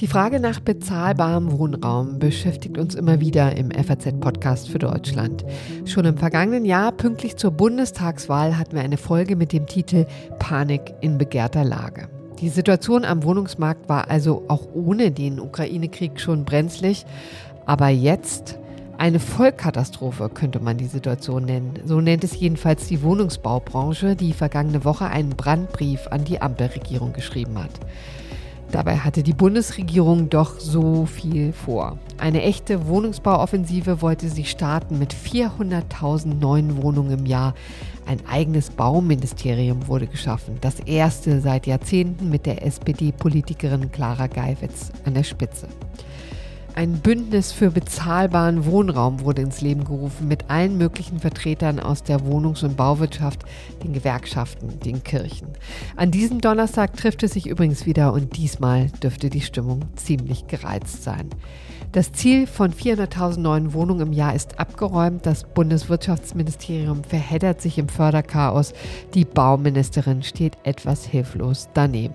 Die Frage nach bezahlbarem Wohnraum beschäftigt uns immer wieder im FAZ-Podcast für Deutschland. Schon im vergangenen Jahr, pünktlich zur Bundestagswahl, hatten wir eine Folge mit dem Titel Panik in begehrter Lage. Die Situation am Wohnungsmarkt war also auch ohne den Ukraine-Krieg schon brenzlig, aber jetzt eine Vollkatastrophe könnte man die Situation nennen. So nennt es jedenfalls die Wohnungsbaubranche, die vergangene Woche einen Brandbrief an die Ampelregierung geschrieben hat. Dabei hatte die Bundesregierung doch so viel vor. Eine echte Wohnungsbauoffensive wollte sie starten mit 400.000 neuen Wohnungen im Jahr. Ein eigenes Bauministerium wurde geschaffen, das erste seit Jahrzehnten mit der SPD-Politikerin Clara Geiwitz an der Spitze. Ein Bündnis für bezahlbaren Wohnraum wurde ins Leben gerufen mit allen möglichen Vertretern aus der Wohnungs- und Bauwirtschaft, den Gewerkschaften, den Kirchen. An diesem Donnerstag trifft es sich übrigens wieder und diesmal dürfte die Stimmung ziemlich gereizt sein. Das Ziel von 400.000 neuen Wohnungen im Jahr ist abgeräumt. Das Bundeswirtschaftsministerium verheddert sich im Förderchaos. Die Bauministerin steht etwas hilflos daneben.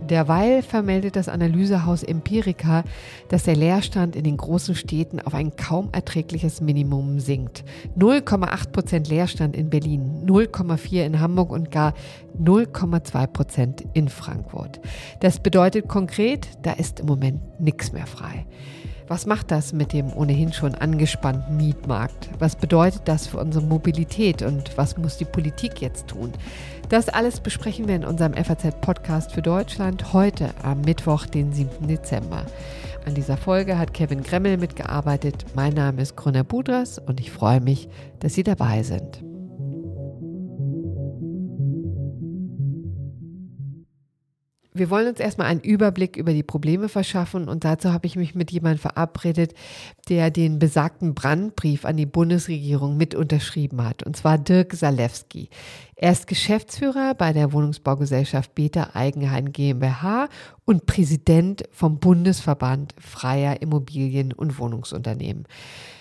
Derweil vermeldet das Analysehaus Empirica, dass der Leerstand in den großen Städten auf ein kaum erträgliches Minimum sinkt. 0,8 Prozent Leerstand in Berlin, 0,4 in Hamburg und gar 0,2 Prozent in Frankfurt. Das bedeutet konkret, da ist im Moment nichts mehr frei. Was macht das mit dem ohnehin schon angespannten Mietmarkt? Was bedeutet das für unsere Mobilität und was muss die Politik jetzt tun? Das alles besprechen wir in unserem FAZ-Podcast für Deutschland heute am Mittwoch, den 7. Dezember. An dieser Folge hat Kevin Gremmel mitgearbeitet. Mein Name ist Grüner Budras und ich freue mich, dass Sie dabei sind. Wir wollen uns erstmal einen Überblick über die Probleme verschaffen und dazu habe ich mich mit jemandem verabredet, der den besagten Brandbrief an die Bundesregierung mit unterschrieben hat, und zwar Dirk Salewski. Er ist Geschäftsführer bei der Wohnungsbaugesellschaft Beta Eigenheim GmbH und Präsident vom Bundesverband freier Immobilien- und Wohnungsunternehmen.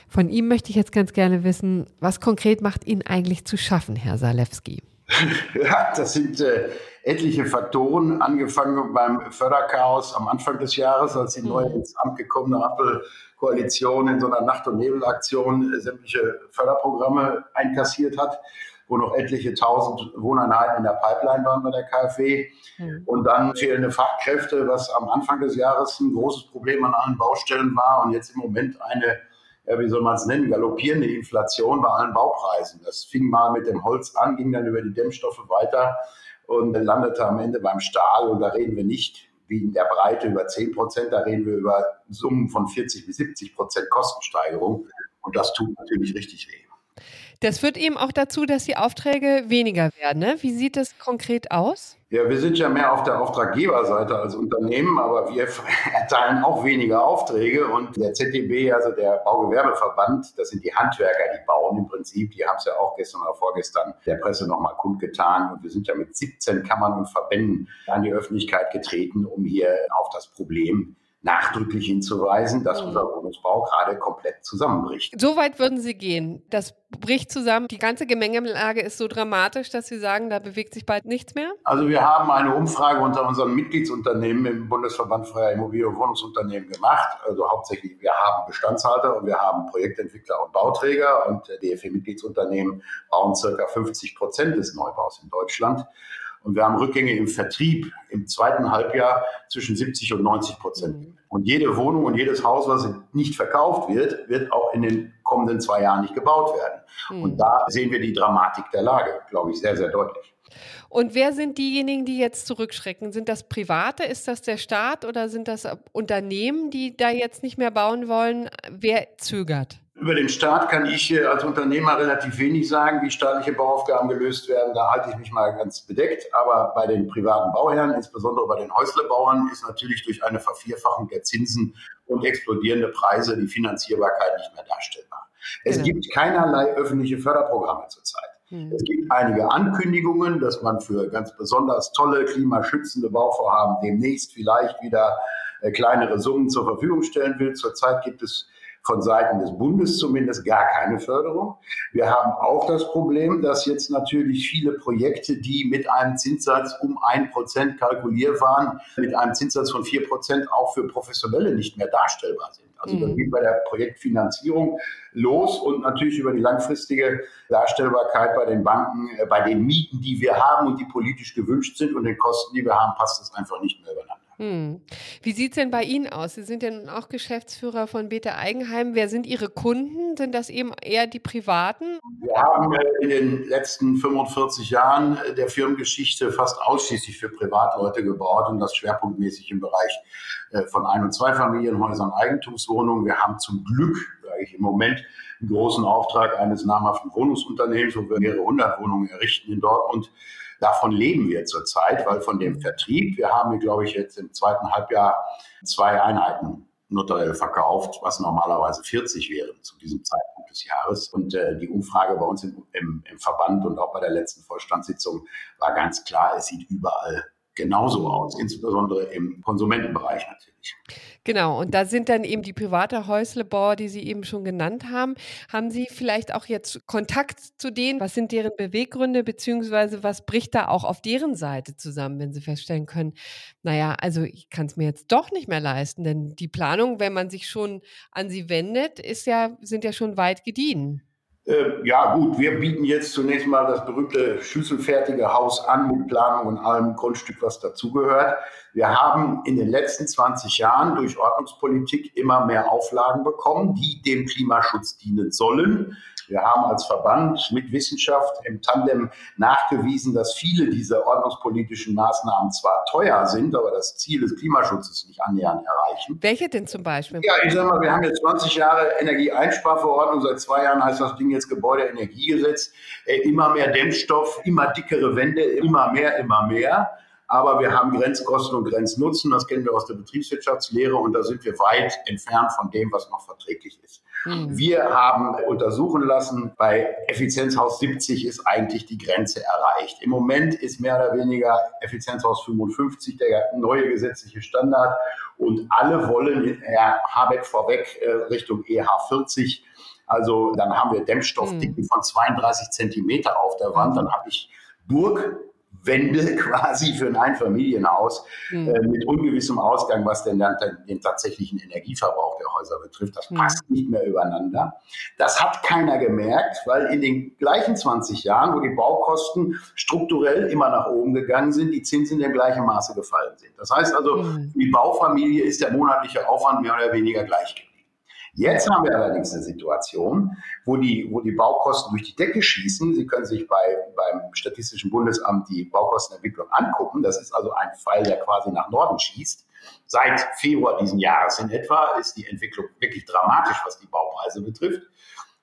Von ihm möchte ich jetzt ganz gerne wissen, was konkret macht Ihnen eigentlich zu schaffen, Herr Salewski? Ja, das sind äh, etliche Faktoren, angefangen beim Förderchaos am Anfang des Jahres, als die neue mhm. ins Amt gekommene Ampelkoalition in so einer Nacht- und Nebelaktion äh, sämtliche Förderprogramme einkassiert hat, wo noch etliche tausend Wohneinheiten in der Pipeline waren bei der KfW. Mhm. Und dann fehlende Fachkräfte, was am Anfang des Jahres ein großes Problem an allen Baustellen war und jetzt im Moment eine wie soll man es nennen, galoppierende Inflation bei allen Baupreisen. Das fing mal mit dem Holz an, ging dann über die Dämmstoffe weiter und landete am Ende beim Stahl. Und da reden wir nicht wie in der Breite über 10 Prozent, da reden wir über Summen von 40 bis 70 Prozent Kostensteigerung. Und das tut natürlich richtig weh. Das führt eben auch dazu, dass die Aufträge weniger werden. Ne? Wie sieht das konkret aus? Ja, wir sind ja mehr auf der Auftraggeberseite als Unternehmen, aber wir erteilen auch weniger Aufträge. Und der ZDB, also der Baugewerbeverband, das sind die Handwerker, die bauen im Prinzip. Die haben es ja auch gestern oder vorgestern der Presse nochmal kundgetan. Und wir sind ja mit 17 Kammern und Verbänden an die Öffentlichkeit getreten, um hier auf das Problem nachdrücklich hinzuweisen, dass mhm. unser Wohnungsbau gerade komplett zusammenbricht. So weit würden Sie gehen. Das bricht zusammen. Die ganze Gemengelage ist so dramatisch, dass Sie sagen, da bewegt sich bald nichts mehr? Also wir haben eine Umfrage unter unseren Mitgliedsunternehmen im Bundesverband Freier Immobilien- und Wohnungsunternehmen gemacht. Also hauptsächlich, wir haben Bestandshalter und wir haben Projektentwickler und Bauträger und DFE-Mitgliedsunternehmen bauen circa 50 Prozent des Neubaus in Deutschland. Und wir haben Rückgänge im Vertrieb im zweiten Halbjahr zwischen 70 und 90 Prozent. Mhm. Und jede Wohnung und jedes Haus, was nicht verkauft wird, wird auch in den kommenden zwei Jahren nicht gebaut werden. Mhm. Und da sehen wir die Dramatik der Lage, glaube ich, sehr, sehr deutlich. Und wer sind diejenigen, die jetzt zurückschrecken? Sind das Private? Ist das der Staat oder sind das Unternehmen, die da jetzt nicht mehr bauen wollen? Wer zögert? Über den Staat kann ich als Unternehmer relativ wenig sagen, wie staatliche Bauaufgaben gelöst werden. Da halte ich mich mal ganz bedeckt. Aber bei den privaten Bauherren, insbesondere bei den Häuslebauern, ist natürlich durch eine Vervierfachung der Zinsen und explodierende Preise die Finanzierbarkeit nicht mehr darstellbar. Es genau. gibt keinerlei öffentliche Förderprogramme zurzeit. Mhm. Es gibt einige Ankündigungen, dass man für ganz besonders tolle klimaschützende Bauvorhaben demnächst vielleicht wieder äh, kleinere Summen zur Verfügung stellen will. Zurzeit gibt es von Seiten des Bundes zumindest gar keine Förderung. Wir haben auch das Problem, dass jetzt natürlich viele Projekte, die mit einem Zinssatz um ein Prozent kalkuliert waren, mit einem Zinssatz von vier Prozent auch für Professionelle nicht mehr darstellbar sind. Also mhm. das geht bei der Projektfinanzierung los und natürlich über die langfristige Darstellbarkeit bei den Banken, äh, bei den Mieten, die wir haben und die politisch gewünscht sind und den Kosten, die wir haben, passt es einfach nicht mehr übereinander. Hm. Wie sieht es denn bei Ihnen aus? Sie sind ja nun auch Geschäftsführer von Bete Eigenheim. Wer sind Ihre Kunden? Sind das eben eher die Privaten? Wir haben äh, in den letzten 45 Jahren der Firmengeschichte fast ausschließlich für Privatleute gebaut und das schwerpunktmäßig im Bereich äh, von Ein- und Zweifamilienhäusern, Eigentumswohnungen. Wir haben zum Glück, sage ich im Moment, einen großen Auftrag eines namhaften Wohnungsunternehmens, wo wir mehrere hundert Wohnungen errichten in Dortmund. Davon leben wir zurzeit, weil von dem Vertrieb, wir haben, glaube ich, jetzt im zweiten Halbjahr zwei Einheiten notariell verkauft, was normalerweise 40 wären zu diesem Zeitpunkt des Jahres. Und äh, die Umfrage bei uns im, im, im Verband und auch bei der letzten Vorstandssitzung war ganz klar, es sieht überall genauso aus, insbesondere im Konsumentenbereich natürlich. Genau, und da sind dann eben die private Häuslebauer, die Sie eben schon genannt haben. Haben Sie vielleicht auch jetzt Kontakt zu denen? Was sind deren Beweggründe, beziehungsweise was bricht da auch auf deren Seite zusammen, wenn Sie feststellen können, naja, also ich kann es mir jetzt doch nicht mehr leisten, denn die Planung, wenn man sich schon an sie wendet, ist ja, sind ja schon weit gediehen. Äh, ja, gut, wir bieten jetzt zunächst mal das berühmte schlüsselfertige Haus an mit Planung und allem Grundstück, was dazugehört. Wir haben in den letzten 20 Jahren durch Ordnungspolitik immer mehr Auflagen bekommen, die dem Klimaschutz dienen sollen. Wir haben als Verband mit Wissenschaft im Tandem nachgewiesen, dass viele dieser ordnungspolitischen Maßnahmen zwar teuer sind, aber das Ziel des Klimaschutzes nicht annähernd erreichen. Welche denn zum Beispiel? Ja, ich sage mal, wir haben jetzt 20 Jahre Energieeinsparverordnung, seit zwei Jahren heißt das Ding jetzt Gebäudeenergiegesetz. Äh, immer mehr Dämmstoff, immer dickere Wände, immer mehr, immer mehr. Aber wir haben Grenzkosten und Grenznutzen, das kennen wir aus der Betriebswirtschaftslehre und da sind wir weit entfernt von dem, was noch verträglich ist. Mhm. Wir haben untersuchen lassen, bei Effizienzhaus 70 ist eigentlich die Grenze erreicht. Im Moment ist mehr oder weniger Effizienzhaus 55 der neue gesetzliche Standard und alle wollen, Herr Habeck vorweg, äh, Richtung EH 40. Also dann haben wir Dämmstoffdicken mhm. von 32 Zentimeter auf der Wand. Dann habe ich Burg Wände quasi für ein Einfamilienhaus mhm. äh, mit ungewissem Ausgang, was denn dann den tatsächlichen Energieverbrauch der Häuser betrifft. Das mhm. passt nicht mehr übereinander. Das hat keiner gemerkt, weil in den gleichen 20 Jahren, wo die Baukosten strukturell immer nach oben gegangen sind, die Zinsen in dem gleichen Maße gefallen sind. Das heißt also, mhm. für die Baufamilie ist der monatliche Aufwand mehr oder weniger gleich geblieben. Jetzt haben wir allerdings eine Situation, wo die, wo die Baukosten durch die Decke schießen. Sie können sich bei, beim Statistischen Bundesamt die Baukostenentwicklung angucken. Das ist also ein Fall, der quasi nach Norden schießt. Seit Februar diesen Jahres in etwa ist die Entwicklung wirklich dramatisch, was die Baupreise betrifft.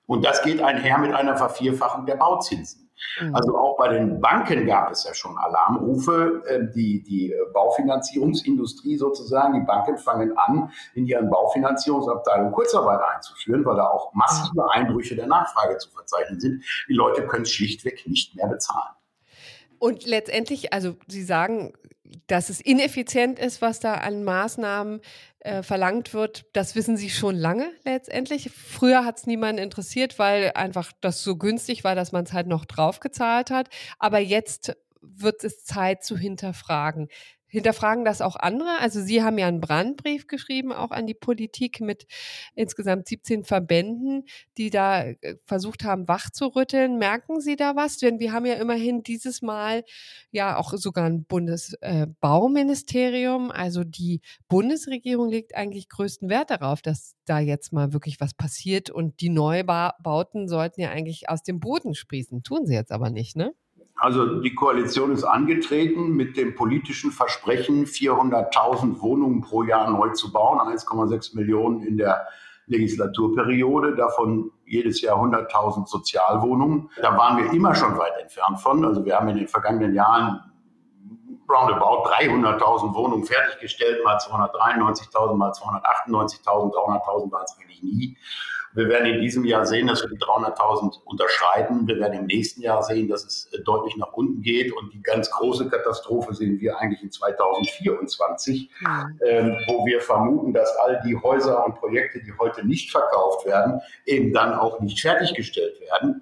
Und das geht einher mit einer Vervierfachung der Bauzinsen. Mhm. Also auch bei den Banken gab es ja schon Alarmrufe. Ähm, die, die äh, Baufinanzierungsindustrie sozusagen, die Banken fangen an, in ihren Baufinanzierungsabteilungen Kurzarbeit einzuführen, weil da auch massive Einbrüche der Nachfrage zu verzeichnen sind. Die Leute können es schlichtweg nicht mehr bezahlen. Und letztendlich, also Sie sagen, dass es ineffizient ist, was da an Maßnahmen äh, verlangt wird, das wissen Sie schon lange letztendlich. Früher hat es niemanden interessiert, weil einfach das so günstig war, dass man es halt noch draufgezahlt hat. Aber jetzt wird es Zeit zu hinterfragen. Hinterfragen das auch andere? Also Sie haben ja einen Brandbrief geschrieben, auch an die Politik mit insgesamt 17 Verbänden, die da äh, versucht haben, wach zu rütteln. Merken Sie da was? Denn wir haben ja immerhin dieses Mal ja auch sogar ein Bundesbauministerium. Äh, also die Bundesregierung legt eigentlich größten Wert darauf, dass da jetzt mal wirklich was passiert und die Neubauten sollten ja eigentlich aus dem Boden sprießen. Tun sie jetzt aber nicht, ne? Also die Koalition ist angetreten mit dem politischen Versprechen, 400.000 Wohnungen pro Jahr neu zu bauen, 1,6 Millionen in der Legislaturperiode, davon jedes Jahr 100.000 Sozialwohnungen. Da waren wir immer schon weit entfernt von. Also wir haben in den vergangenen Jahren roundabout 300.000 Wohnungen fertiggestellt, mal 293.000, mal 298.000, 300.000 waren es eigentlich nie. Wir werden in diesem Jahr sehen, dass wir die 300.000 unterschreiten. Wir werden im nächsten Jahr sehen, dass es äh, deutlich nach unten geht. Und die ganz große Katastrophe sehen wir eigentlich in 2024, mhm. ähm, wo wir vermuten, dass all die Häuser und Projekte, die heute nicht verkauft werden, eben dann auch nicht fertiggestellt werden.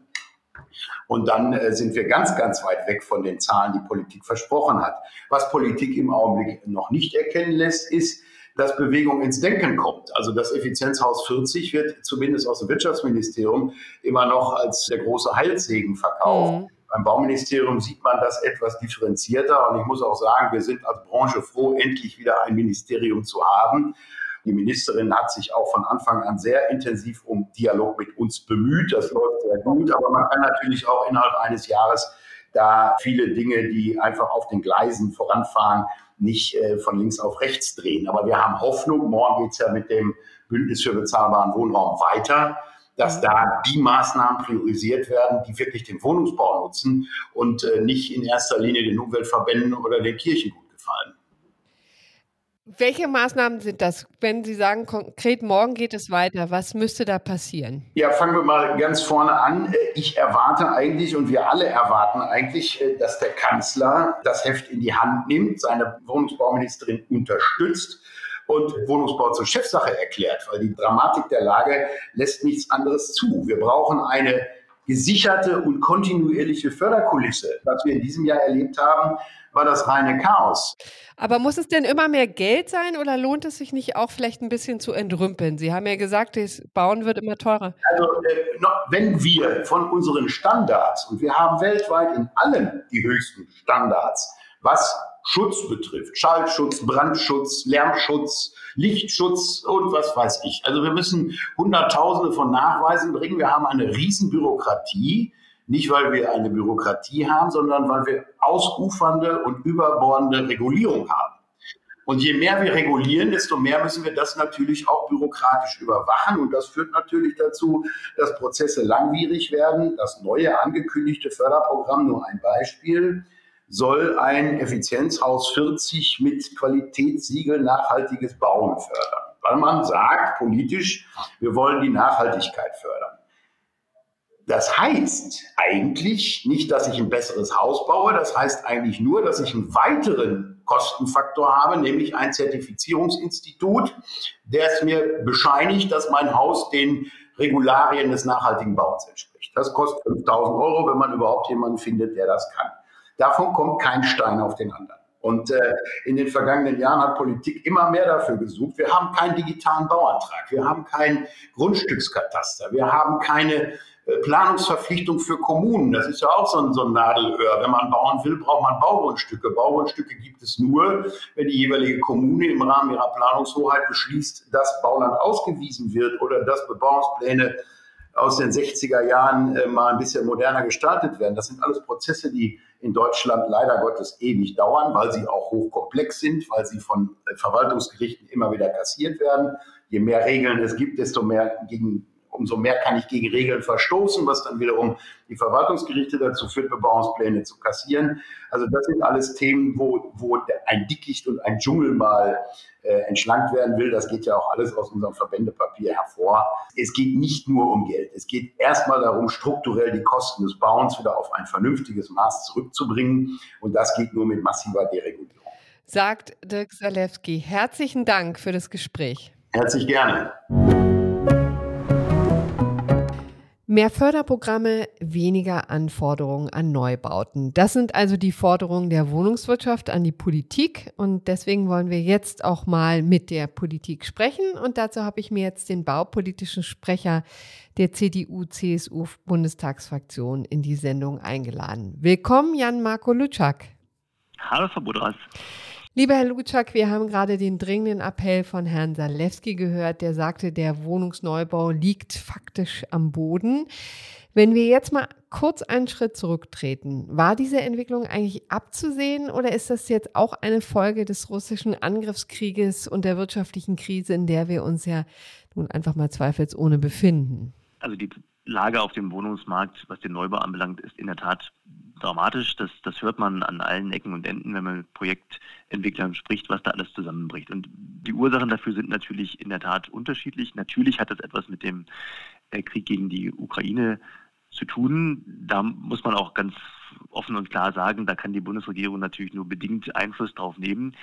Und dann äh, sind wir ganz, ganz weit weg von den Zahlen, die Politik versprochen hat. Was Politik im Augenblick noch nicht erkennen lässt, ist, dass Bewegung ins Denken kommt. Also das Effizienzhaus 40 wird zumindest aus dem Wirtschaftsministerium immer noch als der große Heilsegen verkauft. Mhm. Beim Bauministerium sieht man das etwas differenzierter und ich muss auch sagen, wir sind als Branche froh, endlich wieder ein Ministerium zu haben. Die Ministerin hat sich auch von Anfang an sehr intensiv um Dialog mit uns bemüht. Das läuft sehr gut, aber man kann natürlich auch innerhalb eines Jahres da viele Dinge, die einfach auf den Gleisen voranfahren, nicht äh, von links auf rechts drehen. Aber wir haben Hoffnung, morgen geht es ja mit dem Bündnis für bezahlbaren Wohnraum weiter, dass da die Maßnahmen priorisiert werden, die wirklich den Wohnungsbau nutzen und äh, nicht in erster Linie den Umweltverbänden oder den Kirchen gut gefallen. Welche Maßnahmen sind das? Wenn Sie sagen, konkret morgen geht es weiter, was müsste da passieren? Ja, fangen wir mal ganz vorne an. Ich erwarte eigentlich und wir alle erwarten eigentlich, dass der Kanzler das Heft in die Hand nimmt, seine Wohnungsbauministerin unterstützt und Wohnungsbau zur Chefsache erklärt, weil die Dramatik der Lage lässt nichts anderes zu. Wir brauchen eine gesicherte und kontinuierliche Förderkulisse. Was wir in diesem Jahr erlebt haben, war das reine Chaos. Aber muss es denn immer mehr Geld sein oder lohnt es sich nicht auch vielleicht ein bisschen zu entrümpeln? Sie haben ja gesagt, das Bauen wird immer teurer. Also äh, wenn wir von unseren Standards, und wir haben weltweit in allen die höchsten Standards, was Schutz betrifft, Schallschutz, Brandschutz, Lärmschutz, Lichtschutz und was weiß ich. Also wir müssen Hunderttausende von Nachweisen bringen. Wir haben eine Riesenbürokratie nicht, weil wir eine Bürokratie haben, sondern weil wir ausufernde und überbordende Regulierung haben. Und je mehr wir regulieren, desto mehr müssen wir das natürlich auch bürokratisch überwachen. Und das führt natürlich dazu, dass Prozesse langwierig werden. Das neue angekündigte Förderprogramm, nur ein Beispiel, soll ein Effizienzhaus 40 mit Qualitätssiegel nachhaltiges Bauen fördern. Weil man sagt politisch, wir wollen die Nachhaltigkeit fördern. Das heißt eigentlich nicht, dass ich ein besseres Haus baue, das heißt eigentlich nur, dass ich einen weiteren Kostenfaktor habe, nämlich ein Zertifizierungsinstitut, der es mir bescheinigt, dass mein Haus den Regularien des nachhaltigen Bauens entspricht. Das kostet 5000 Euro, wenn man überhaupt jemanden findet, der das kann. Davon kommt kein Stein auf den anderen. Und äh, in den vergangenen Jahren hat Politik immer mehr dafür gesucht. Wir haben keinen digitalen Bauantrag, wir haben keinen Grundstückskataster, wir haben keine äh, Planungsverpflichtung für Kommunen. Das ist ja auch so ein, so ein Nadelöhr. Wenn man bauen will, braucht man Baugrundstücke. Baugrundstücke gibt es nur, wenn die jeweilige Kommune im Rahmen ihrer Planungshoheit beschließt, dass Bauland ausgewiesen wird oder dass Bebauungspläne aus den 60er Jahren äh, mal ein bisschen moderner gestaltet werden. Das sind alles Prozesse, die in Deutschland leider Gottes ewig dauern, weil sie auch hochkomplex sind, weil sie von äh, Verwaltungsgerichten immer wieder kassiert werden. Je mehr Regeln es gibt, desto mehr gegen umso mehr kann ich gegen Regeln verstoßen, was dann wiederum die Verwaltungsgerichte dazu führt, Bebauungspläne zu kassieren. Also das sind alles Themen, wo, wo ein Dickicht und ein Dschungel mal äh, entschlankt werden will. Das geht ja auch alles aus unserem Verbändepapier hervor. Es geht nicht nur um Geld. Es geht erstmal darum, strukturell die Kosten des Bauens wieder auf ein vernünftiges Maß zurückzubringen. Und das geht nur mit massiver Deregulierung. Sagt Dirk Salewski. Herzlichen Dank für das Gespräch. Herzlich gerne. Mehr Förderprogramme, weniger Anforderungen an Neubauten. Das sind also die Forderungen der Wohnungswirtschaft an die Politik und deswegen wollen wir jetzt auch mal mit der Politik sprechen und dazu habe ich mir jetzt den baupolitischen Sprecher der CDU-CSU-Bundestagsfraktion in die Sendung eingeladen. Willkommen, Jan-Marco Lutschak. Hallo, Frau Budras. Lieber Herr Lutschak, wir haben gerade den dringenden Appell von Herrn Salewski gehört, der sagte, der Wohnungsneubau liegt faktisch am Boden. Wenn wir jetzt mal kurz einen Schritt zurücktreten, war diese Entwicklung eigentlich abzusehen oder ist das jetzt auch eine Folge des russischen Angriffskrieges und der wirtschaftlichen Krise, in der wir uns ja nun einfach mal zweifelsohne befinden? Also die Lage auf dem Wohnungsmarkt, was den Neubau anbelangt, ist in der Tat dramatisch. Das, das hört man an allen Ecken und Enden, wenn man mit Projektentwicklern spricht, was da alles zusammenbricht. Und die Ursachen dafür sind natürlich in der Tat unterschiedlich. Natürlich hat das etwas mit dem Krieg gegen die Ukraine zu tun. Da muss man auch ganz offen und klar sagen, da kann die Bundesregierung natürlich nur bedingt Einfluss drauf nehmen.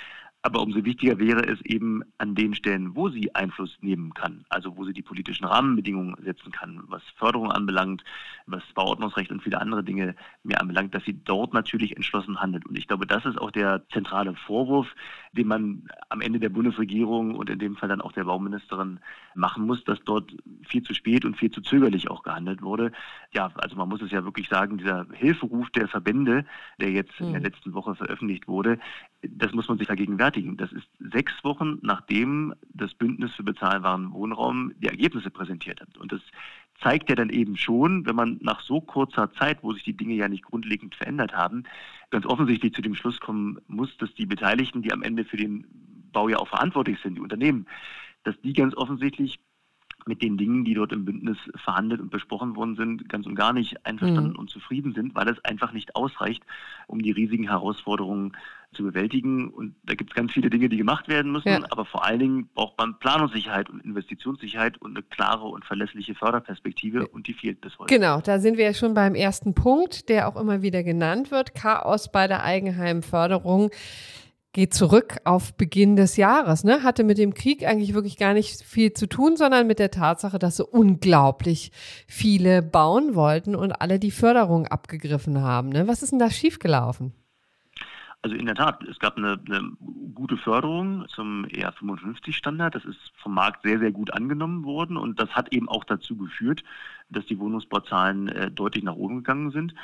Aber umso wichtiger wäre es eben an den Stellen, wo sie Einfluss nehmen kann, also wo sie die politischen Rahmenbedingungen setzen kann, was Förderung anbelangt, was Bauordnungsrecht und viele andere Dinge mehr anbelangt, dass sie dort natürlich entschlossen handelt. Und ich glaube, das ist auch der zentrale Vorwurf, den man am Ende der Bundesregierung und in dem Fall dann auch der Bauministerin machen muss, dass dort viel zu spät und viel zu zögerlich auch gehandelt wurde. Ja, also man muss es ja wirklich sagen, dieser Hilferuf der Verbände, der jetzt in der mhm. letzten Woche veröffentlicht wurde, das muss man sich vergegenwärtigen. Das ist sechs Wochen nachdem das Bündnis für bezahlbaren Wohnraum die Ergebnisse präsentiert hat. Und das zeigt ja dann eben schon, wenn man nach so kurzer Zeit, wo sich die Dinge ja nicht grundlegend verändert haben, ganz offensichtlich zu dem Schluss kommen muss, dass die Beteiligten, die am Ende für den Bau ja auch verantwortlich sind, die Unternehmen, dass die ganz offensichtlich mit den Dingen, die dort im Bündnis verhandelt und besprochen worden sind, ganz und gar nicht einverstanden mhm. und zufrieden sind, weil es einfach nicht ausreicht, um die riesigen Herausforderungen zu bewältigen. Und da gibt es ganz viele Dinge, die gemacht werden müssen, ja. aber vor allen Dingen braucht man Planungssicherheit und Investitionssicherheit und eine klare und verlässliche Förderperspektive und die fehlt bis heute. Genau, da sind wir ja schon beim ersten Punkt, der auch immer wieder genannt wird, Chaos bei der Eigenheimförderung geht zurück auf Beginn des Jahres, ne? Hatte mit dem Krieg eigentlich wirklich gar nicht viel zu tun, sondern mit der Tatsache, dass so unglaublich viele bauen wollten und alle die Förderung abgegriffen haben. Ne? Was ist denn da schiefgelaufen? Also in der Tat, es gab eine, eine gute Förderung zum ER55-Standard. Das ist vom Markt sehr, sehr gut angenommen worden und das hat eben auch dazu geführt, dass die Wohnungsbauzahlen äh, deutlich nach oben gegangen sind.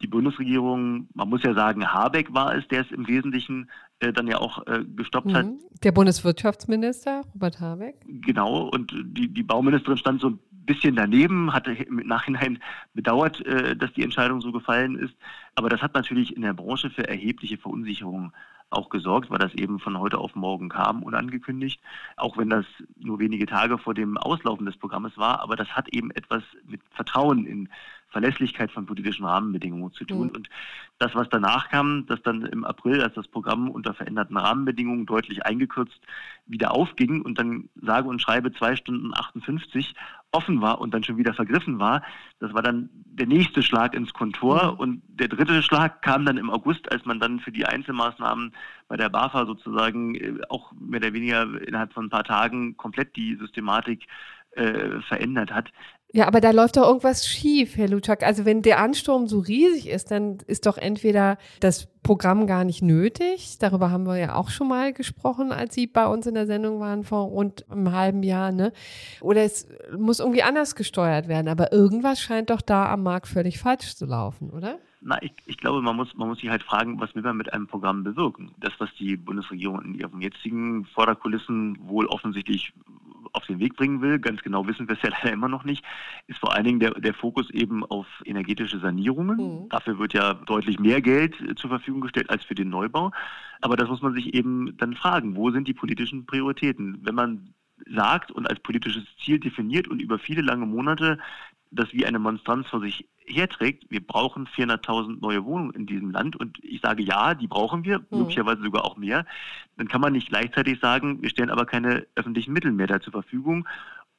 Die Bundesregierung, man muss ja sagen, Habeck war es, der es im Wesentlichen äh, dann ja auch äh, gestoppt mhm. hat. Der Bundeswirtschaftsminister Robert Habeck. Genau, und die, die Bauministerin stand so ein bisschen daneben, hatte im Nachhinein bedauert, äh, dass die Entscheidung so gefallen ist. Aber das hat natürlich in der Branche für erhebliche Verunsicherung auch gesorgt, weil das eben von heute auf morgen kam, unangekündigt, auch wenn das nur wenige Tage vor dem Auslaufen des Programmes war. Aber das hat eben etwas mit Vertrauen in Verlässlichkeit von politischen Rahmenbedingungen zu tun. Mhm. Und das, was danach kam, dass dann im April, als das Programm unter veränderten Rahmenbedingungen deutlich eingekürzt wieder aufging und dann sage und schreibe zwei Stunden 58 offen war und dann schon wieder vergriffen war, das war dann der nächste Schlag ins Kontor. Mhm. Und der dritte Schlag kam dann im August, als man dann für die Einzelmaßnahmen bei der BAFA sozusagen äh, auch mehr oder weniger innerhalb von ein paar Tagen komplett die Systematik äh, verändert hat. Ja, aber da läuft doch irgendwas schief, Herr Lutschak. Also wenn der Ansturm so riesig ist, dann ist doch entweder das Programm gar nicht nötig. Darüber haben wir ja auch schon mal gesprochen, als Sie bei uns in der Sendung waren vor rund einem halben Jahr. Ne? Oder es muss irgendwie anders gesteuert werden. Aber irgendwas scheint doch da am Markt völlig falsch zu laufen, oder? Na, ich, ich glaube, man muss, man muss sich halt fragen, was will man mit einem Programm bewirken? Das, was die Bundesregierung in ihren jetzigen Vorderkulissen wohl offensichtlich auf den Weg bringen will, ganz genau wissen wir es ja leider immer noch nicht, ist vor allen Dingen der, der Fokus eben auf energetische Sanierungen. Mhm. Dafür wird ja deutlich mehr Geld äh, zur Verfügung gestellt als für den Neubau. Aber das muss man sich eben dann fragen, wo sind die politischen Prioritäten? Wenn man sagt und als politisches Ziel definiert und über viele lange Monate das wie eine Monstranz vor sich herträgt, wir brauchen 400.000 neue Wohnungen in diesem Land und ich sage ja, die brauchen wir, mhm. möglicherweise sogar auch mehr, dann kann man nicht gleichzeitig sagen, wir stellen aber keine öffentlichen Mittel mehr da zur Verfügung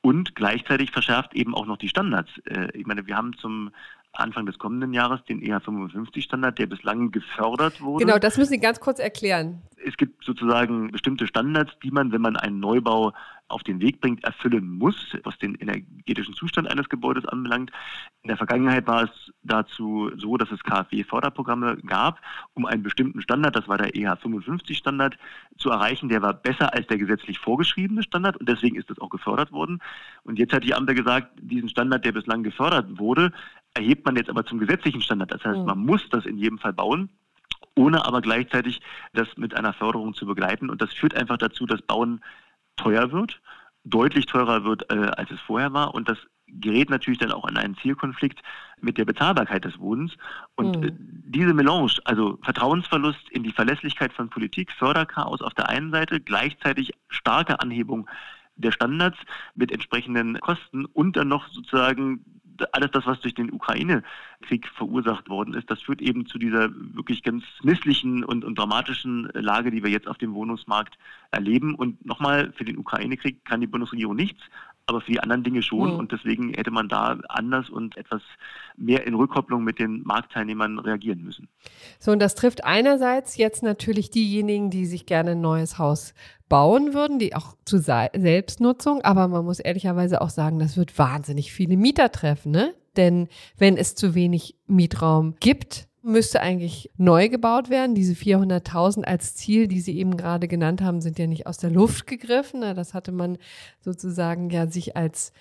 und gleichzeitig verschärft eben auch noch die Standards. Äh, ich meine, wir haben zum Anfang des kommenden Jahres den EH55-Standard, der bislang gefördert wurde. Genau, das müssen Sie ganz kurz erklären. Es gibt sozusagen bestimmte Standards, die man, wenn man einen Neubau auf den Weg bringt, erfüllen muss, was den energetischen Zustand eines Gebäudes anbelangt. In der Vergangenheit war es dazu so, dass es KfW-Förderprogramme gab, um einen bestimmten Standard, das war der EH55-Standard, zu erreichen. Der war besser als der gesetzlich vorgeschriebene Standard und deswegen ist das auch gefördert worden. Und jetzt hat die Ampel gesagt, diesen Standard, der bislang gefördert wurde, erhebt man jetzt aber zum gesetzlichen Standard. Das heißt, man muss das in jedem Fall bauen ohne aber gleichzeitig das mit einer Förderung zu begleiten. Und das führt einfach dazu, dass Bauen teuer wird, deutlich teurer wird, äh, als es vorher war. Und das gerät natürlich dann auch in einen Zielkonflikt mit der Bezahlbarkeit des Wohnens. Und mhm. diese Melange, also Vertrauensverlust in die Verlässlichkeit von Politik, Förderchaos auf der einen Seite, gleichzeitig starke Anhebung der Standards mit entsprechenden Kosten und dann noch sozusagen alles das, was durch den Ukraine-Krieg verursacht worden ist, das führt eben zu dieser wirklich ganz misslichen und, und dramatischen Lage, die wir jetzt auf dem Wohnungsmarkt erleben. Und nochmal, für den Ukraine-Krieg kann die Bundesregierung nichts, aber für die anderen Dinge schon. Mhm. Und deswegen hätte man da anders und etwas mehr in Rückkopplung mit den Marktteilnehmern reagieren müssen. So, und das trifft einerseits jetzt natürlich diejenigen, die sich gerne ein neues Haus bauen würden, die auch zu Selbstnutzung, aber man muss ehrlicherweise auch sagen, das wird wahnsinnig viele Mieter treffen, ne? Denn wenn es zu wenig Mietraum gibt, müsste eigentlich neu gebaut werden. Diese 400.000 als Ziel, die Sie eben gerade genannt haben, sind ja nicht aus der Luft gegriffen. Das hatte man sozusagen ja sich als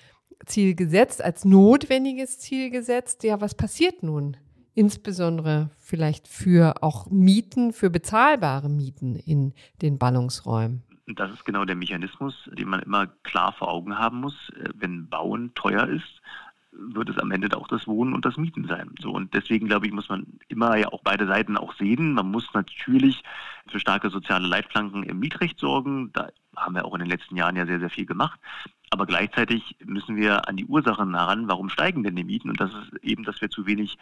Ziel gesetzt, als notwendiges Ziel gesetzt. Ja, was passiert nun? Insbesondere vielleicht für auch Mieten, für bezahlbare Mieten in den Ballungsräumen. Das ist genau der Mechanismus, den man immer klar vor Augen haben muss. Wenn Bauen teuer ist, wird es am Ende auch das Wohnen und das Mieten sein. So und deswegen glaube ich, muss man immer ja auch beide Seiten auch sehen. Man muss natürlich für starke soziale Leitplanken im Mietrecht sorgen. Da haben wir auch in den letzten Jahren ja sehr, sehr viel gemacht. Aber gleichzeitig müssen wir an die Ursachen heran, warum steigen denn die Mieten? Und das ist eben, dass wir zu wenig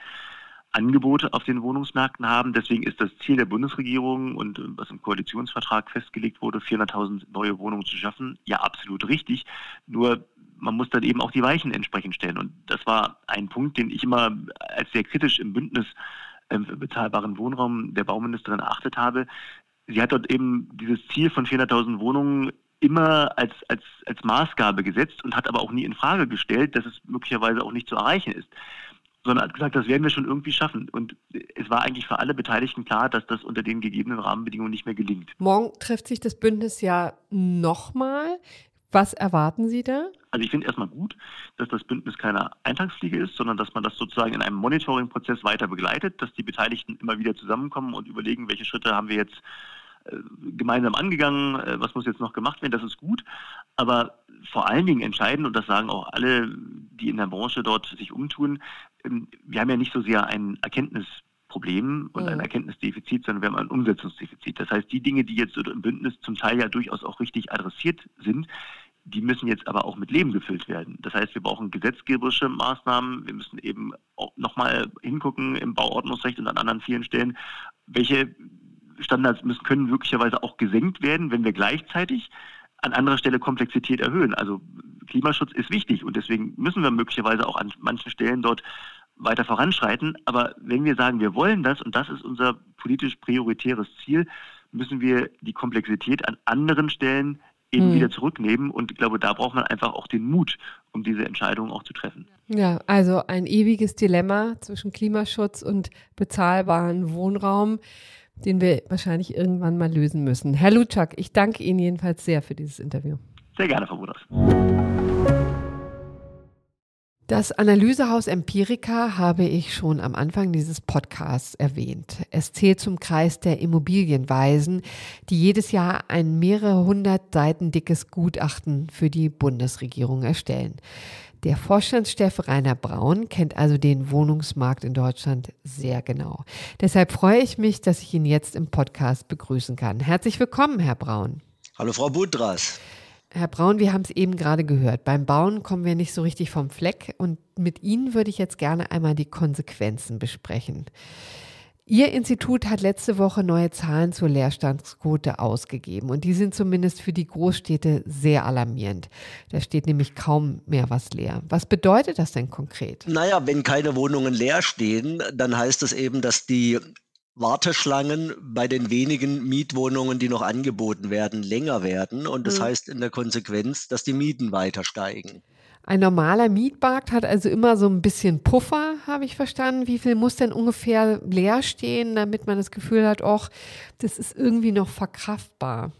Angebote auf den Wohnungsmärkten haben. Deswegen ist das Ziel der Bundesregierung und was im Koalitionsvertrag festgelegt wurde, 400.000 neue Wohnungen zu schaffen, ja absolut richtig. Nur man muss dann eben auch die Weichen entsprechend stellen. Und das war ein Punkt, den ich immer als sehr kritisch im Bündnis ähm, für bezahlbaren Wohnraum der Bauministerin erachtet habe. Sie hat dort eben dieses Ziel von 400.000 Wohnungen immer als, als, als Maßgabe gesetzt und hat aber auch nie in Frage gestellt, dass es möglicherweise auch nicht zu erreichen ist sondern hat gesagt, das werden wir schon irgendwie schaffen. Und es war eigentlich für alle Beteiligten klar, dass das unter den gegebenen Rahmenbedingungen nicht mehr gelingt. Morgen trifft sich das Bündnis ja nochmal. Was erwarten Sie da? Also ich finde erstmal gut, dass das Bündnis keine Eintagsfliege ist, sondern dass man das sozusagen in einem Monitoring-Prozess weiter begleitet, dass die Beteiligten immer wieder zusammenkommen und überlegen, welche Schritte haben wir jetzt äh, gemeinsam angegangen, äh, was muss jetzt noch gemacht werden, das ist gut. Aber vor allen Dingen entscheidend, und das sagen auch alle, die in der Branche dort sich umtun, ähm, wir haben ja nicht so sehr ein Erkenntnisproblem und ein mhm. Erkenntnisdefizit, sondern wir haben ein Umsetzungsdefizit. Das heißt, die Dinge, die jetzt im Bündnis zum Teil ja durchaus auch richtig adressiert sind, die müssen jetzt aber auch mit Leben gefüllt werden. Das heißt, wir brauchen gesetzgeberische Maßnahmen. Wir müssen eben auch nochmal hingucken im Bauordnungsrecht und an anderen vielen Stellen, welche Standards müssen, können möglicherweise auch gesenkt werden, wenn wir gleichzeitig an anderer Stelle Komplexität erhöhen. Also Klimaschutz ist wichtig und deswegen müssen wir möglicherweise auch an manchen Stellen dort weiter voranschreiten. Aber wenn wir sagen, wir wollen das und das ist unser politisch prioritäres Ziel, müssen wir die Komplexität an anderen Stellen eben hm. wieder zurücknehmen. Und ich glaube, da braucht man einfach auch den Mut, um diese Entscheidungen auch zu treffen. Ja, also ein ewiges Dilemma zwischen Klimaschutz und bezahlbaren Wohnraum, den wir wahrscheinlich irgendwann mal lösen müssen. Herr Lutschak, ich danke Ihnen jedenfalls sehr für dieses Interview. Sehr gerne, Frau Buders. Das Analysehaus Empirica habe ich schon am Anfang dieses Podcasts erwähnt. Es zählt zum Kreis der Immobilienweisen, die jedes Jahr ein mehrere hundert Seiten dickes Gutachten für die Bundesregierung erstellen. Der Vorstandschef Rainer Braun kennt also den Wohnungsmarkt in Deutschland sehr genau. Deshalb freue ich mich, dass ich ihn jetzt im Podcast begrüßen kann. Herzlich willkommen, Herr Braun. Hallo, Frau Budras. Herr Braun, wir haben es eben gerade gehört. Beim Bauen kommen wir nicht so richtig vom Fleck und mit Ihnen würde ich jetzt gerne einmal die Konsequenzen besprechen. Ihr Institut hat letzte Woche neue Zahlen zur Leerstandsquote ausgegeben und die sind zumindest für die Großstädte sehr alarmierend. Da steht nämlich kaum mehr was leer. Was bedeutet das denn konkret? Naja, wenn keine Wohnungen leer stehen, dann heißt das eben, dass die Warteschlangen bei den wenigen Mietwohnungen, die noch angeboten werden, länger werden. Und das mhm. heißt in der Konsequenz, dass die Mieten weiter steigen. Ein normaler Mietmarkt hat also immer so ein bisschen Puffer, habe ich verstanden. Wie viel muss denn ungefähr leer stehen, damit man das Gefühl hat, ach, das ist irgendwie noch verkraftbar.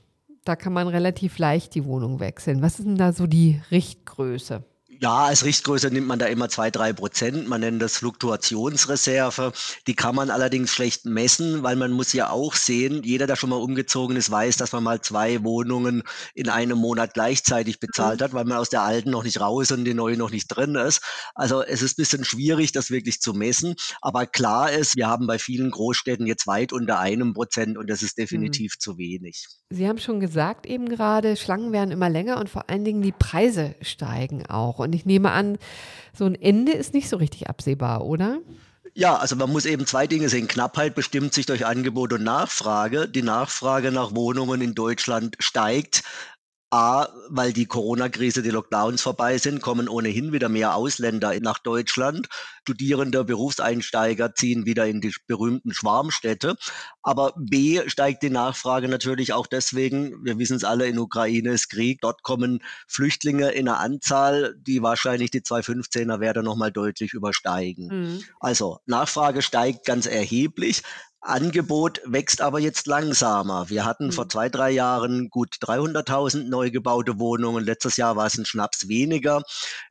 Da kann man relativ leicht die Wohnung wechseln. Was ist denn da so die Richtgröße? Ja, als Richtgröße nimmt man da immer zwei, drei Prozent. Man nennt das Fluktuationsreserve. Die kann man allerdings schlecht messen, weil man muss ja auch sehen, jeder, der schon mal umgezogen ist, weiß, dass man mal zwei Wohnungen in einem Monat gleichzeitig bezahlt mhm. hat, weil man aus der alten noch nicht raus und die neue noch nicht drin ist. Also es ist ein bisschen schwierig, das wirklich zu messen. Aber klar ist, wir haben bei vielen Großstädten jetzt weit unter einem Prozent und das ist mhm. definitiv mhm. zu wenig. Sie haben schon gesagt eben gerade, Schlangen werden immer länger und vor allen Dingen die Preise steigen auch. Und ich nehme an, so ein Ende ist nicht so richtig absehbar, oder? Ja, also man muss eben zwei Dinge sehen. Knappheit bestimmt sich durch Angebot und Nachfrage. Die Nachfrage nach Wohnungen in Deutschland steigt A, weil die Corona-Krise, die Lockdowns vorbei sind, kommen ohnehin wieder mehr Ausländer nach Deutschland. Studierende, Berufseinsteiger ziehen wieder in die berühmten Schwarmstädte. Aber B, steigt die Nachfrage natürlich auch deswegen, wir wissen es alle, in Ukraine ist Krieg. Dort kommen Flüchtlinge in einer Anzahl, die wahrscheinlich die 215er Werte nochmal deutlich übersteigen. Mhm. Also Nachfrage steigt ganz erheblich. Angebot wächst aber jetzt langsamer. Wir hatten mhm. vor zwei, drei Jahren gut 300.000 neu gebaute Wohnungen. Letztes Jahr war es ein Schnaps weniger.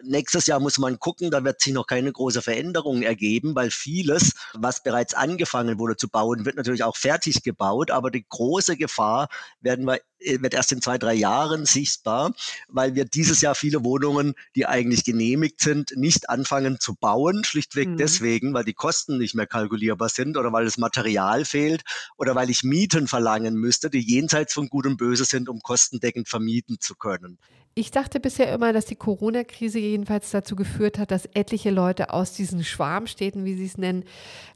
Nächstes Jahr muss man gucken, da wird sich noch keine große Veränderung ergeben, weil vieles, was bereits angefangen wurde zu bauen, wird natürlich auch fertig gebaut. Aber die große Gefahr werden wir wird erst in zwei, drei Jahren sichtbar, weil wir dieses Jahr viele Wohnungen, die eigentlich genehmigt sind, nicht anfangen zu bauen, schlichtweg mhm. deswegen, weil die Kosten nicht mehr kalkulierbar sind oder weil das Material fehlt oder weil ich Mieten verlangen müsste, die jenseits von Gut und Böse sind, um kostendeckend vermieten zu können. Ich dachte bisher immer, dass die Corona-Krise jedenfalls dazu geführt hat, dass etliche Leute aus diesen Schwarmstädten, wie sie es nennen,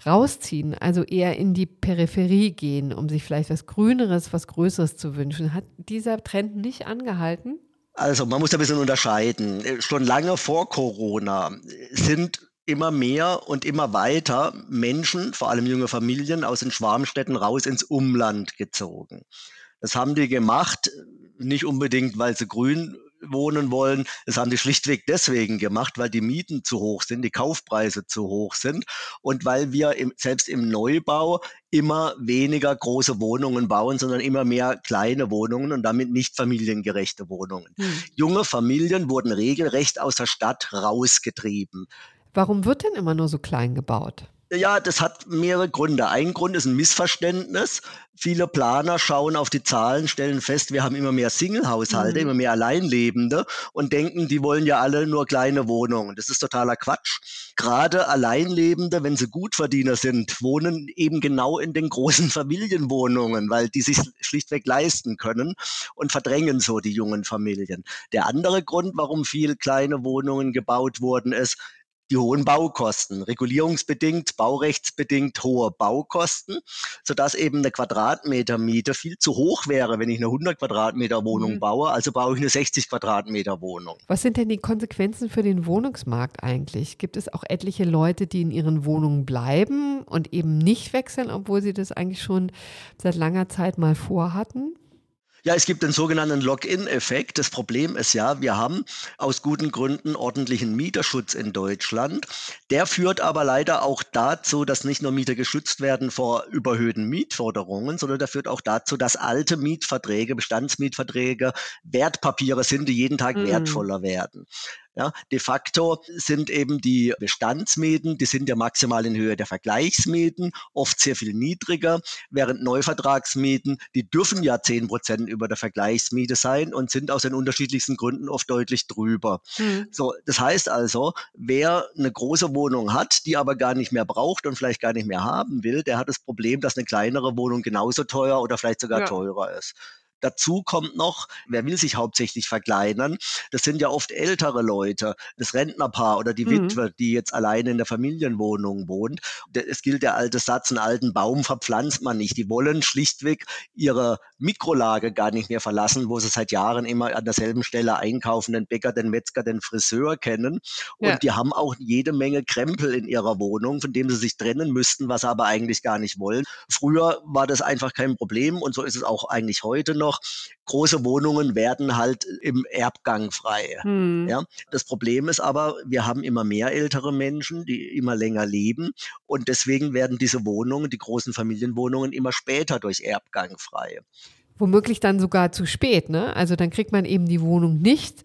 rausziehen, also eher in die Peripherie gehen, um sich vielleicht was Grüneres, was Größeres zu wünschen. Hat dieser Trend nicht angehalten? Also man muss ein bisschen unterscheiden. Schon lange vor Corona sind immer mehr und immer weiter Menschen, vor allem junge Familien, aus den Schwarmstädten raus ins Umland gezogen. Das haben die gemacht, nicht unbedingt, weil sie grün wohnen wollen. Das haben die schlichtweg deswegen gemacht, weil die Mieten zu hoch sind, die Kaufpreise zu hoch sind und weil wir im, selbst im Neubau immer weniger große Wohnungen bauen, sondern immer mehr kleine Wohnungen und damit nicht familiengerechte Wohnungen. Hm. Junge Familien wurden regelrecht aus der Stadt rausgetrieben. Warum wird denn immer nur so klein gebaut? Ja, das hat mehrere Gründe. Ein Grund ist ein Missverständnis. Viele Planer schauen auf die Zahlen, stellen fest, wir haben immer mehr Single-Haushalte, mhm. immer mehr Alleinlebende und denken, die wollen ja alle nur kleine Wohnungen. Das ist totaler Quatsch. Gerade Alleinlebende, wenn sie Gutverdiener sind, wohnen eben genau in den großen Familienwohnungen, weil die sich schlichtweg leisten können und verdrängen so die jungen Familien. Der andere Grund, warum viel kleine Wohnungen gebaut wurden, ist, die hohen Baukosten, regulierungsbedingt, baurechtsbedingt hohe Baukosten, sodass eben eine Quadratmetermiete viel zu hoch wäre, wenn ich eine 100 Quadratmeter Wohnung mhm. baue. Also baue ich eine 60 Quadratmeter Wohnung. Was sind denn die Konsequenzen für den Wohnungsmarkt eigentlich? Gibt es auch etliche Leute, die in ihren Wohnungen bleiben und eben nicht wechseln, obwohl sie das eigentlich schon seit langer Zeit mal vorhatten? Ja, es gibt den sogenannten Login-Effekt. Das Problem ist ja, wir haben aus guten Gründen ordentlichen Mieterschutz in Deutschland. Der führt aber leider auch dazu, dass nicht nur Mieter geschützt werden vor überhöhten Mietforderungen, sondern der führt auch dazu, dass alte Mietverträge, Bestandsmietverträge Wertpapiere sind, die jeden Tag mm. wertvoller werden. Ja, de facto sind eben die Bestandsmieten, die sind ja maximal in Höhe der Vergleichsmieten, oft sehr viel niedriger, während Neuvertragsmieten, die dürfen ja zehn Prozent über der Vergleichsmiete sein und sind aus den unterschiedlichsten Gründen oft deutlich drüber. Mhm. So, das heißt also, wer eine große Wohnung hat, die aber gar nicht mehr braucht und vielleicht gar nicht mehr haben will, der hat das Problem, dass eine kleinere Wohnung genauso teuer oder vielleicht sogar ja. teurer ist. Dazu kommt noch, wer will sich hauptsächlich verkleinern? Das sind ja oft ältere Leute, das Rentnerpaar oder die mhm. Witwe, die jetzt alleine in der Familienwohnung wohnt. Es gilt der alte Satz, einen alten Baum verpflanzt man nicht. Die wollen schlichtweg ihre Mikrolage gar nicht mehr verlassen, wo sie seit Jahren immer an derselben Stelle einkaufen, den Bäcker, den Metzger, den Friseur kennen. Und ja. die haben auch jede Menge Krempel in ihrer Wohnung, von dem sie sich trennen müssten, was sie aber eigentlich gar nicht wollen. Früher war das einfach kein Problem und so ist es auch eigentlich heute noch noch, große Wohnungen werden halt im Erbgang frei. Hm. Ja, das Problem ist aber, wir haben immer mehr ältere Menschen, die immer länger leben und deswegen werden diese Wohnungen, die großen Familienwohnungen immer später durch Erbgang frei. Womöglich dann sogar zu spät, ne? Also dann kriegt man eben die Wohnung nicht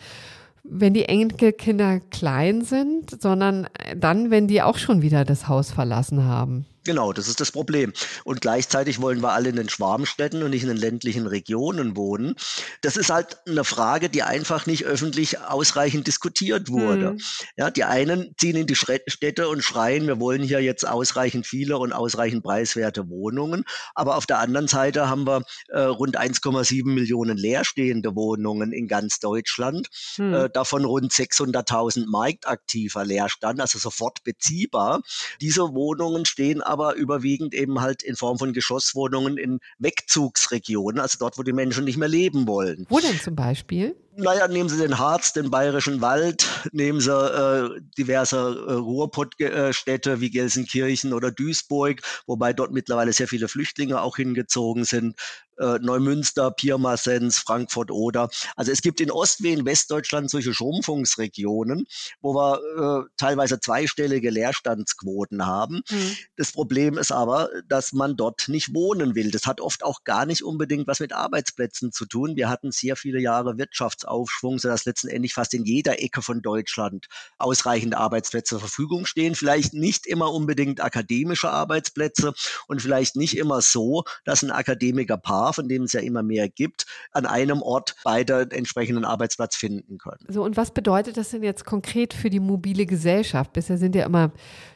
wenn die Enkelkinder klein sind, sondern dann, wenn die auch schon wieder das Haus verlassen haben. Genau, das ist das Problem. Und gleichzeitig wollen wir alle in den Schwarmstädten und nicht in den ländlichen Regionen wohnen. Das ist halt eine Frage, die einfach nicht öffentlich ausreichend diskutiert wurde. Mhm. Ja, die einen ziehen in die Städte und schreien, wir wollen hier jetzt ausreichend viele und ausreichend preiswerte Wohnungen. Aber auf der anderen Seite haben wir äh, rund 1,7 Millionen leerstehende Wohnungen in ganz Deutschland. Mhm. Äh, davon rund 600.000 marktaktiver Leerstand, also sofort beziehbar. Diese Wohnungen stehen aber aber überwiegend eben halt in Form von Geschosswohnungen in Wegzugsregionen, also dort, wo die Menschen nicht mehr leben wollen. Wo denn zum Beispiel? Naja, nehmen Sie den Harz, den Bayerischen Wald, nehmen Sie äh, diverse äh, Ruhrpottstädte wie Gelsenkirchen oder Duisburg, wobei dort mittlerweile sehr viele Flüchtlinge auch hingezogen sind äh, Neumünster, Pirmasens, Frankfurt oder. Also es gibt in Ost- wie in Westdeutschland solche Schrumpfungsregionen, wo wir äh, teilweise zweistellige Leerstandsquoten haben. Mhm. Das Problem ist aber, dass man dort nicht wohnen will. Das hat oft auch gar nicht unbedingt was mit Arbeitsplätzen zu tun. Wir hatten sehr viele Jahre Wirtschaftsaufschwung, sodass letztendlich fast in jeder Ecke von Deutschland ausreichend Arbeitsplätze zur Verfügung stehen. Vielleicht nicht immer unbedingt akademische Arbeitsplätze und vielleicht nicht immer so, dass ein Akademikerpaar Paar, von dem es ja immer mehr gibt, an einem Ort beide entsprechenden Arbeitsplatz finden können. So, und was bedeutet das denn jetzt konkret für die mobile Gesellschaft? Bisher sind ja immer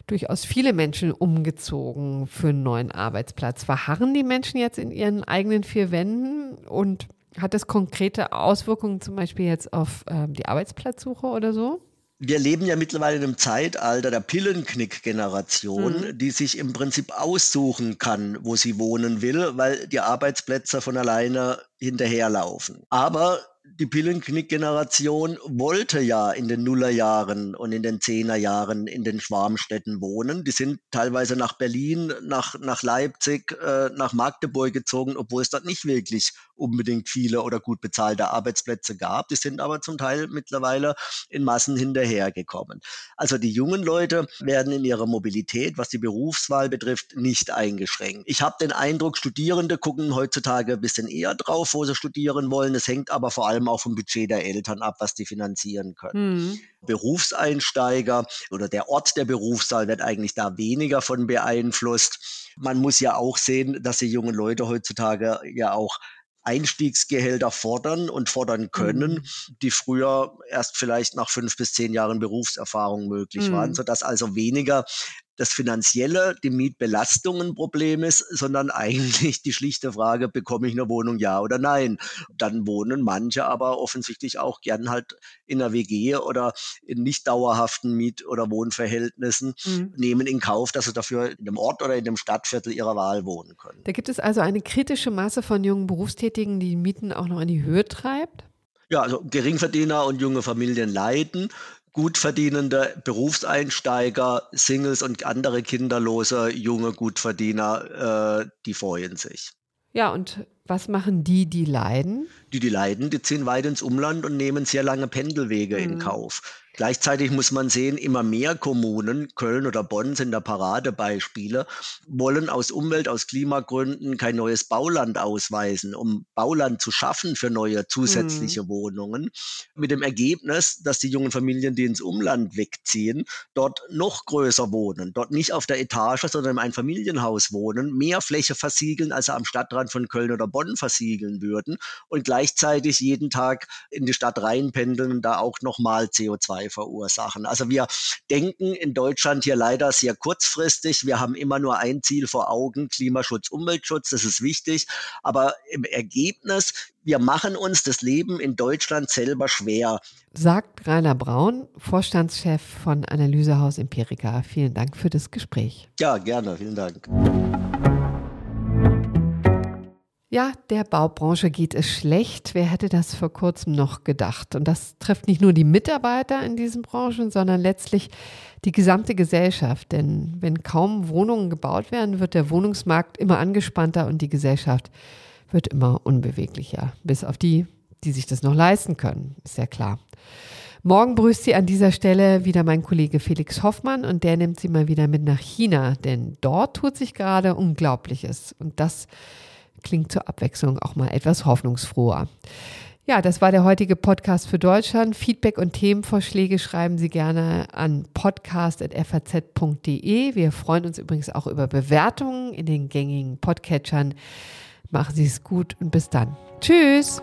durchaus viele Menschen umgezogen für einen neuen Arbeitsplatz. Verharren die Menschen jetzt in ihren eigenen vier Wänden und hat das konkrete Auswirkungen zum Beispiel jetzt auf äh, die Arbeitsplatzsuche oder so? wir leben ja mittlerweile in einem Zeitalter der Pillenknick-Generation, mhm. die sich im Prinzip aussuchen kann, wo sie wohnen will, weil die Arbeitsplätze von alleine hinterherlaufen. Aber die Pillenknick-Generation wollte ja in den Nullerjahren und in den Zehnerjahren in den Schwarmstädten wohnen. Die sind teilweise nach Berlin, nach, nach Leipzig, äh, nach Magdeburg gezogen, obwohl es dort nicht wirklich unbedingt viele oder gut bezahlte Arbeitsplätze gab. Die sind aber zum Teil mittlerweile in Massen hinterhergekommen. Also die jungen Leute werden in ihrer Mobilität, was die Berufswahl betrifft, nicht eingeschränkt. Ich habe den Eindruck, Studierende gucken heutzutage ein bisschen eher drauf, wo sie studieren wollen. Es hängt aber vor allem auch vom Budget der Eltern ab, was die finanzieren können. Mhm. Berufseinsteiger oder der Ort der Berufswahl wird eigentlich da weniger von beeinflusst. Man muss ja auch sehen, dass die jungen Leute heutzutage ja auch Einstiegsgehälter fordern und fordern können, mhm. die früher erst vielleicht nach fünf bis zehn Jahren Berufserfahrung möglich mhm. waren, sodass also weniger das Finanzielle, die Mietbelastung ein Problem ist, sondern eigentlich die schlichte Frage, bekomme ich eine Wohnung, ja oder nein? Dann wohnen manche aber offensichtlich auch gern halt in einer WG oder in nicht dauerhaften Miet- oder Wohnverhältnissen, mhm. nehmen in Kauf, dass sie dafür in dem Ort oder in dem Stadtviertel ihrer Wahl wohnen können. Da gibt es also eine kritische Masse von jungen Berufstätigen, die Mieten auch noch in die Höhe treibt? Ja, also Geringverdiener und junge Familien leiden gut verdienende Berufseinsteiger, Singles und andere kinderlose junge Gutverdiener, äh, die freuen sich. Ja, und was machen die, die leiden? Die, die leiden, die ziehen weit ins Umland und nehmen sehr lange Pendelwege mhm. in Kauf. Gleichzeitig muss man sehen, immer mehr Kommunen, Köln oder Bonn sind da Paradebeispiele, wollen aus Umwelt-, aus Klimagründen kein neues Bauland ausweisen, um Bauland zu schaffen für neue zusätzliche mhm. Wohnungen. Mit dem Ergebnis, dass die jungen Familien, die ins Umland wegziehen, dort noch größer wohnen, dort nicht auf der Etage, sondern in einem Familienhaus wohnen, mehr Fläche versiegeln, als sie am Stadtrand von Köln oder Bonn versiegeln würden und gleichzeitig jeden Tag in die Stadt reinpendeln und da auch nochmal CO2 verursachen. Also wir denken in Deutschland hier leider sehr kurzfristig. Wir haben immer nur ein Ziel vor Augen, Klimaschutz, Umweltschutz, das ist wichtig. Aber im Ergebnis, wir machen uns das Leben in Deutschland selber schwer. Sagt Rainer Braun, Vorstandschef von Analysehaus Empirica. Vielen Dank für das Gespräch. Ja, gerne. Vielen Dank. Ja, der Baubranche geht es schlecht. Wer hätte das vor kurzem noch gedacht? Und das trifft nicht nur die Mitarbeiter in diesen Branchen, sondern letztlich die gesamte Gesellschaft. Denn wenn kaum Wohnungen gebaut werden, wird der Wohnungsmarkt immer angespannter und die Gesellschaft wird immer unbeweglicher. Bis auf die, die sich das noch leisten können, ist ja klar. Morgen grüßt Sie an dieser Stelle wieder mein Kollege Felix Hoffmann und der nimmt Sie mal wieder mit nach China, denn dort tut sich gerade Unglaubliches. Und das klingt zur Abwechslung auch mal etwas hoffnungsfroher. Ja, das war der heutige Podcast für Deutschland. Feedback und Themenvorschläge schreiben Sie gerne an podcast.faz.de. Wir freuen uns übrigens auch über Bewertungen in den gängigen Podcatchern. Machen Sie es gut und bis dann. Tschüss!